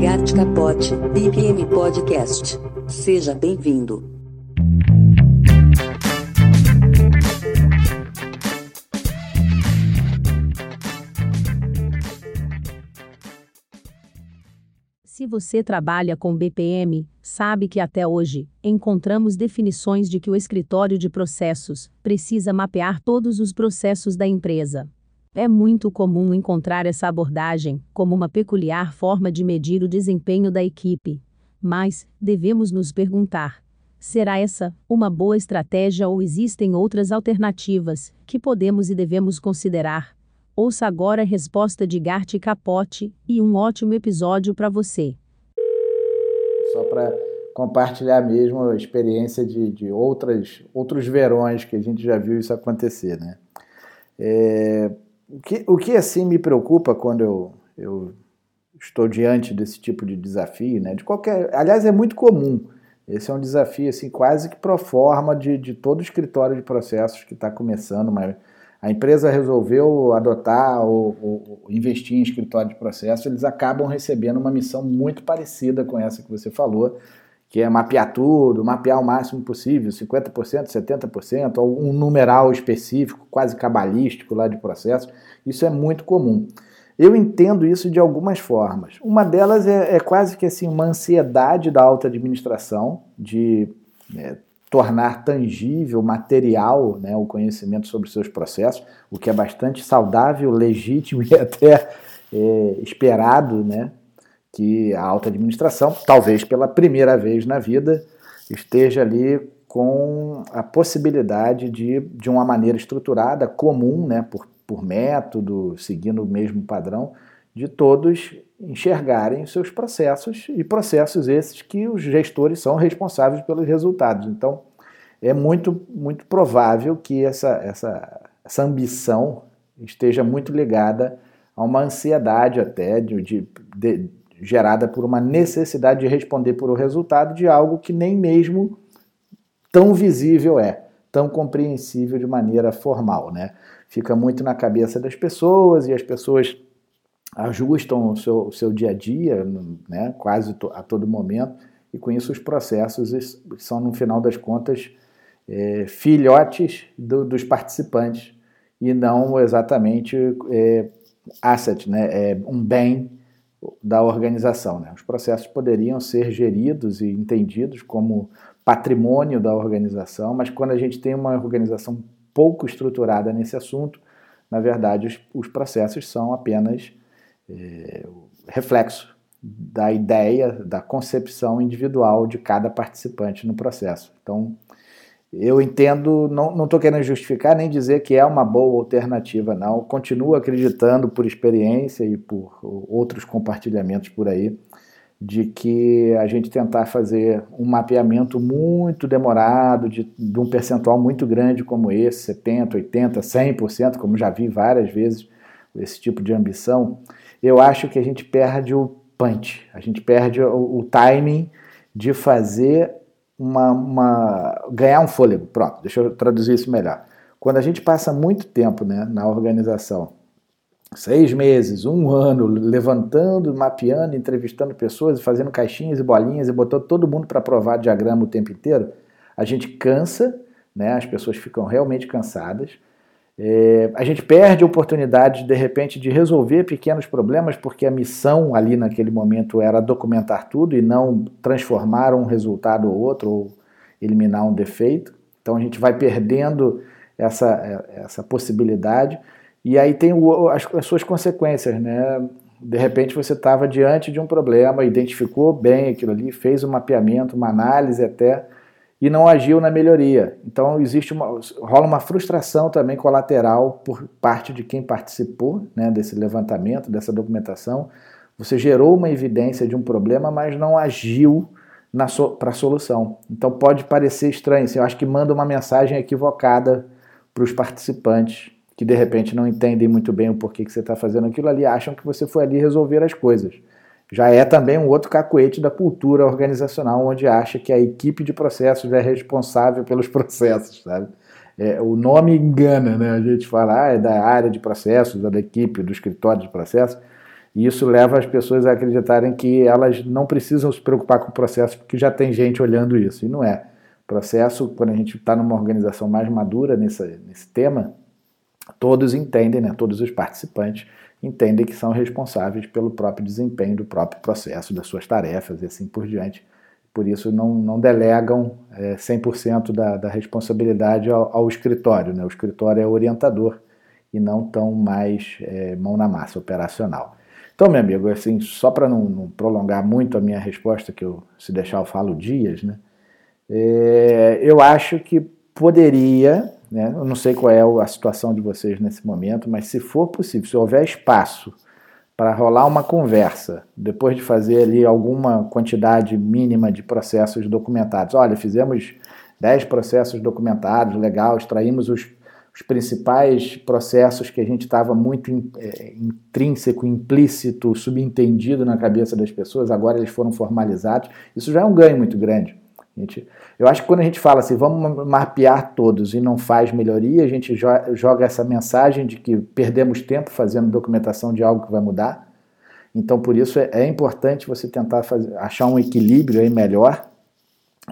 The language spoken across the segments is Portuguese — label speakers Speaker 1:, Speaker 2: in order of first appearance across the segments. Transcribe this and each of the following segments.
Speaker 1: Gart Capote, BPM Podcast. Seja bem-vindo.
Speaker 2: Se você trabalha com BPM, sabe que até hoje encontramos definições de que o escritório de processos precisa mapear todos os processos da empresa. É muito comum encontrar essa abordagem como uma peculiar forma de medir o desempenho da equipe. Mas devemos nos perguntar: será essa uma boa estratégia ou existem outras alternativas que podemos e devemos considerar? Ouça agora a resposta de Gart Capote e um ótimo episódio para você.
Speaker 3: Só para compartilhar mesmo a experiência de, de outras, outros verões que a gente já viu isso acontecer. Né? É, o, que, o que assim me preocupa quando eu, eu estou diante desse tipo de desafio, né? de qualquer, aliás, é muito comum. Esse é um desafio assim quase que pro forma de, de todo escritório de processos que está começando, mas a empresa resolveu adotar ou, ou, investir em escritório de processo, eles acabam recebendo uma missão muito parecida com essa que você falou, que é mapear tudo, mapear o máximo possível, 50%, 70%, ou um numeral específico, quase cabalístico lá de processo. Isso é muito comum. Eu entendo isso de algumas formas. Uma delas é, é quase que assim uma ansiedade da alta administração de é, tornar tangível, material, né, o conhecimento sobre seus processos, o que é bastante saudável, legítimo e até é, esperado, né, que a alta administração, talvez pela primeira vez na vida, esteja ali com a possibilidade de, de uma maneira estruturada, comum, né, por, por método, seguindo o mesmo padrão, de todos enxergarem seus processos e processos esses que os gestores são responsáveis pelos resultados. Então, é muito, muito provável que essa, essa, essa ambição esteja muito ligada a uma ansiedade até de, de, de, gerada por uma necessidade de responder por o resultado de algo que nem mesmo tão visível é, tão compreensível de maneira formal, né? Fica muito na cabeça das pessoas e as pessoas ajustam o seu, o seu dia a dia, né, quase a todo momento, e com isso os processos são, no final das contas, é, filhotes do, dos participantes e não exatamente é, asset, né, é um bem da organização. Né? Os processos poderiam ser geridos e entendidos como patrimônio da organização, mas quando a gente tem uma organização pouco estruturada nesse assunto, na verdade os, os processos são apenas é, reflexo da ideia, da concepção individual de cada participante no processo. Então, eu entendo, não estou querendo justificar nem dizer que é uma boa alternativa, não. Continuo acreditando, por experiência e por outros compartilhamentos por aí, de que a gente tentar fazer um mapeamento muito demorado, de, de um percentual muito grande como esse, 70%, 80%, 100%, como já vi várias vezes, esse tipo de ambição, eu acho que a gente perde o punch, a gente perde o, o timing de fazer uma, uma, ganhar um fôlego. Pronto, deixa eu traduzir isso melhor. Quando a gente passa muito tempo né, na organização, seis meses, um ano, levantando, mapeando, entrevistando pessoas, fazendo caixinhas e bolinhas e botando todo mundo para provar diagrama o tempo inteiro, a gente cansa, né, as pessoas ficam realmente cansadas, é, a gente perde a oportunidade, de repente, de resolver pequenos problemas, porque a missão ali naquele momento era documentar tudo e não transformar um resultado ou outro, ou eliminar um defeito. Então a gente vai perdendo essa, é, essa possibilidade. E aí tem o, as, as suas consequências, né? De repente você estava diante de um problema, identificou bem aquilo ali, fez um mapeamento, uma análise até e não agiu na melhoria. Então existe uma, rola uma frustração também colateral por parte de quem participou né, desse levantamento, dessa documentação. Você gerou uma evidência de um problema, mas não agiu so, para a solução. Então pode parecer estranho. Assim, eu acho que manda uma mensagem equivocada para os participantes que de repente não entendem muito bem o porquê que você está fazendo aquilo ali, acham que você foi ali resolver as coisas já é também um outro cacuete da cultura organizacional, onde acha que a equipe de processos é responsável pelos processos, sabe? É, o nome engana, né? A gente fala, ah, é da área de processos, da equipe, do escritório de processos, E isso leva as pessoas a acreditarem que elas não precisam se preocupar com o processo porque já tem gente olhando isso. E não é. Processo, quando a gente está numa organização mais madura nesse, nesse tema, todos entendem, né, todos os participantes entendem que são responsáveis pelo próprio desempenho do próprio processo, das suas tarefas e assim por diante. Por isso, não, não delegam é, 100% da, da responsabilidade ao, ao escritório. Né? O escritório é orientador e não tão mais é, mão na massa operacional. Então, meu amigo, assim, só para não, não, prolongar muito a minha resposta, que eu, se deixar eu falo dias, né? É, eu acho que poderia, né? Eu não sei qual é a situação de vocês nesse momento, mas se for possível, se houver espaço para rolar uma conversa, depois de fazer ali alguma quantidade mínima de processos documentados. Olha, fizemos 10 processos documentados, legal, extraímos os os principais processos que a gente estava muito in, é, intrínseco, implícito, subentendido na cabeça das pessoas, agora eles foram formalizados. Isso já é um ganho muito grande. Gente, eu acho que quando a gente fala assim, vamos mapear todos e não faz melhoria, a gente joga essa mensagem de que perdemos tempo fazendo documentação de algo que vai mudar. Então, por isso é, é importante você tentar fazer, achar um equilíbrio aí melhor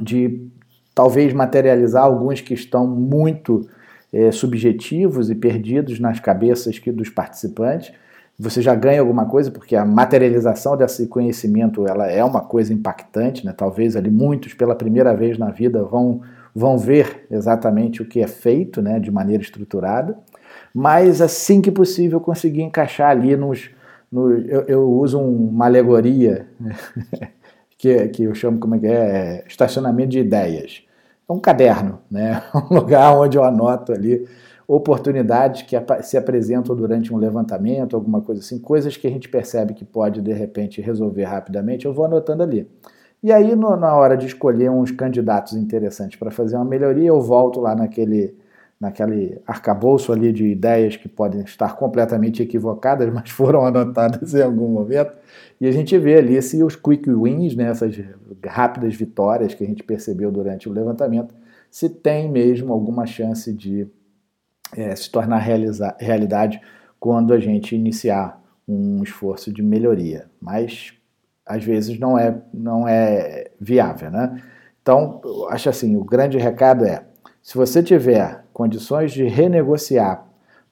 Speaker 3: de talvez materializar alguns que estão muito é, subjetivos e perdidos nas cabeças que, dos participantes. Você já ganha alguma coisa, porque a materialização desse conhecimento ela é uma coisa impactante, né? talvez ali muitos pela primeira vez na vida vão, vão ver exatamente o que é feito né? de maneira estruturada, mas assim que possível conseguir encaixar ali nos. eu, eu uso uma alegoria que, que eu chamo como é que é, é estacionamento de ideias é um caderno, né? um lugar onde eu anoto ali oportunidades que se apresentam durante um levantamento, alguma coisa assim, coisas que a gente percebe que pode de repente resolver rapidamente, eu vou anotando ali. E aí, no, na hora de escolher uns candidatos interessantes para fazer uma melhoria, eu volto lá naquele, naquele arcabouço ali de ideias que podem estar completamente equivocadas, mas foram anotadas em algum momento, e a gente vê ali se os quick wins, né, essas rápidas vitórias que a gente percebeu durante o levantamento, se tem mesmo alguma chance de é, se tornar realidade quando a gente iniciar um esforço de melhoria. Mas às vezes não é, não é viável. Né? Então, eu acho assim, o grande recado é, se você tiver condições de renegociar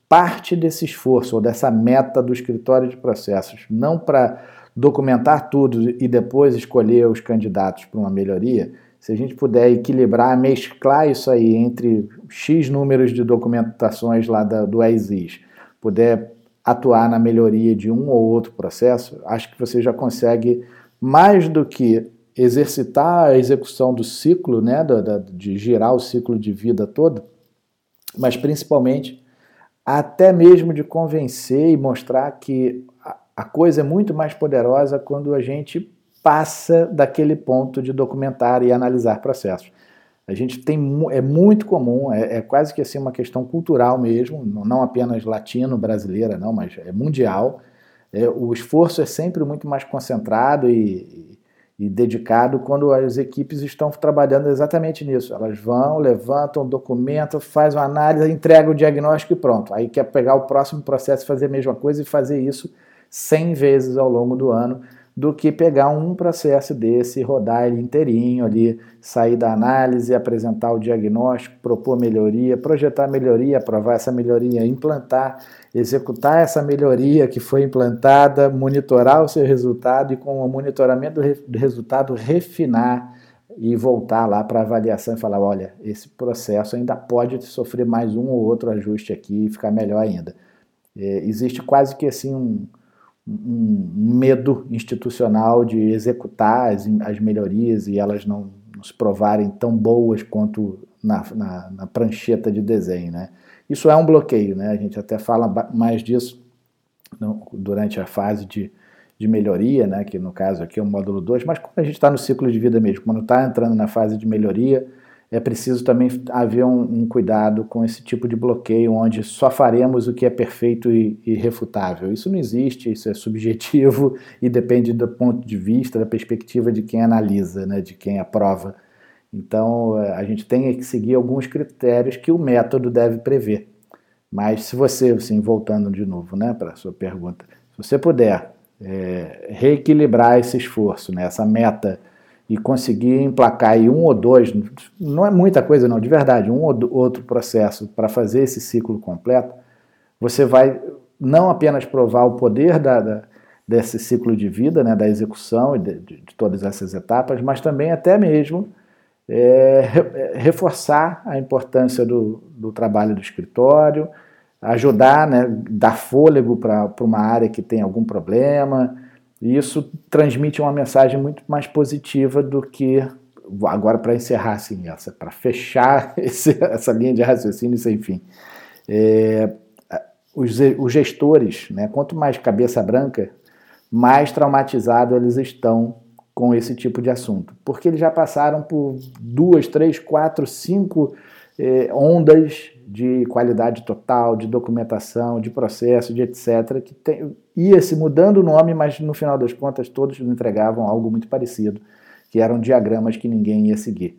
Speaker 3: parte desse esforço ou dessa meta do escritório de processos, não para documentar tudo e depois escolher os candidatos para uma melhoria, se a gente puder equilibrar, mesclar isso aí entre X números de documentações lá da, do ESIS, puder atuar na melhoria de um ou outro processo, acho que você já consegue mais do que exercitar a execução do ciclo, né, de girar o ciclo de vida todo, mas principalmente até mesmo de convencer e mostrar que a coisa é muito mais poderosa quando a gente passa daquele ponto de documentar e analisar processos. A gente tem é muito comum, é, é quase que assim uma questão cultural mesmo, não apenas latino brasileira não, mas é mundial. É, o esforço é sempre muito mais concentrado e, e dedicado quando as equipes estão trabalhando exatamente nisso. Elas vão, levantam, documentam, fazem uma análise, entregam o diagnóstico e pronto. Aí quer pegar o próximo processo, fazer a mesma coisa e fazer isso 100 vezes ao longo do ano, do que pegar um processo desse, rodar ele inteirinho ali, sair da análise, apresentar o diagnóstico, propor melhoria, projetar melhoria, aprovar essa melhoria, implantar, executar essa melhoria que foi implantada, monitorar o seu resultado e com o monitoramento do resultado refinar e voltar lá para avaliação e falar, olha, esse processo ainda pode sofrer mais um ou outro ajuste aqui e ficar melhor ainda. É, existe quase que assim um um medo institucional de executar as, as melhorias e elas não, se provarem tão boas quanto na, na, na, prancheta de desenho. Né? Isso é um bloqueio, né? a gente até fala mais disso no, durante a fase de, de melhoria, né? que no caso aqui é o módulo 2, mas quando a gente está no ciclo de vida mesmo, quando está entrando na fase de melhoria, é preciso também haver um, um, cuidado com esse tipo de bloqueio, onde só faremos o que é perfeito e, e refutável. Isso não existe, isso é subjetivo e depende do ponto de vista, da perspectiva de quem analisa, né, de quem aprova. Então, a gente tem que seguir alguns critérios que o método deve prever. Mas se você, assim, voltando de novo né, para a sua pergunta, se você puder é, reequilibrar esse esforço, né, essa meta, e conseguir emplacar aí um ou dois, não é muita coisa não, de verdade, um ou outro processo para fazer esse ciclo completo, você vai não apenas provar o poder da, da, desse ciclo de vida, né, da execução e de, de, de todas essas etapas, mas também até mesmo é, é reforçar a importância do, do trabalho do escritório, ajudar, né, dar fôlego para uma área que tem algum problema. E isso transmite uma mensagem muito mais positiva do que agora para encerrar assim, essa, para fechar esse, essa linha de raciocínio sem fim. É, os, os, gestores, né, quanto mais cabeça branca, mais traumatizados eles estão com esse tipo de assunto, porque eles já passaram por duas, três, quatro, cinco eh, ondas de qualidade total, de documentação, de processo, de etc., que tem, ia se mudando o nome, mas no final das contas todos entregavam algo muito parecido, que eram diagramas que ninguém ia seguir.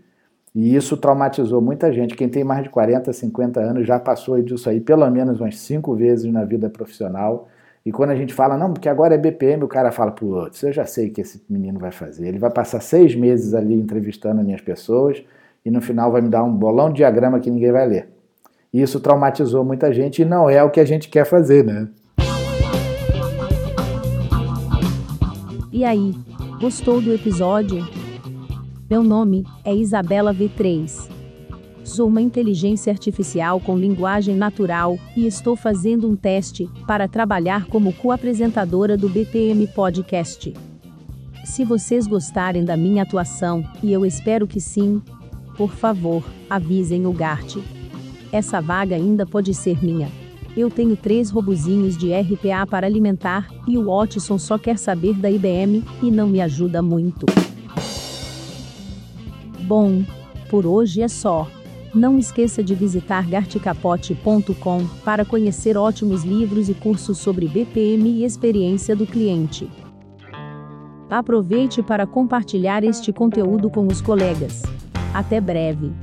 Speaker 3: E isso traumatizou muita gente. Quem tem mais de 40, 50 anos já passou disso aí pelo menos umas cinco vezes na vida profissional. E quando a gente fala, não, porque agora é BPM, o cara fala, putz, eu já sei o que esse menino vai fazer. Ele vai passar seis meses ali entrevistando minhas pessoas e no final vai me dar um bolão de diagrama que ninguém vai ler. Isso traumatizou muita gente e não é o que a gente quer fazer, né?
Speaker 2: E aí, gostou do episódio? Meu nome é Isabela V3. Sou uma inteligência artificial com linguagem natural e estou fazendo um teste para trabalhar como co-apresentadora do BPM Podcast. Se vocês gostarem da minha atuação, e eu espero que sim, por favor, avisem o Gart. Essa vaga ainda pode ser minha. Eu tenho três robozinhos de RPA para alimentar, e o Watson só quer saber da IBM, e não me ajuda muito. Bom, por hoje é só. Não esqueça de visitar garticapote.com para conhecer ótimos livros e cursos sobre BPM e experiência do cliente. Aproveite para compartilhar este conteúdo com os colegas. Até breve!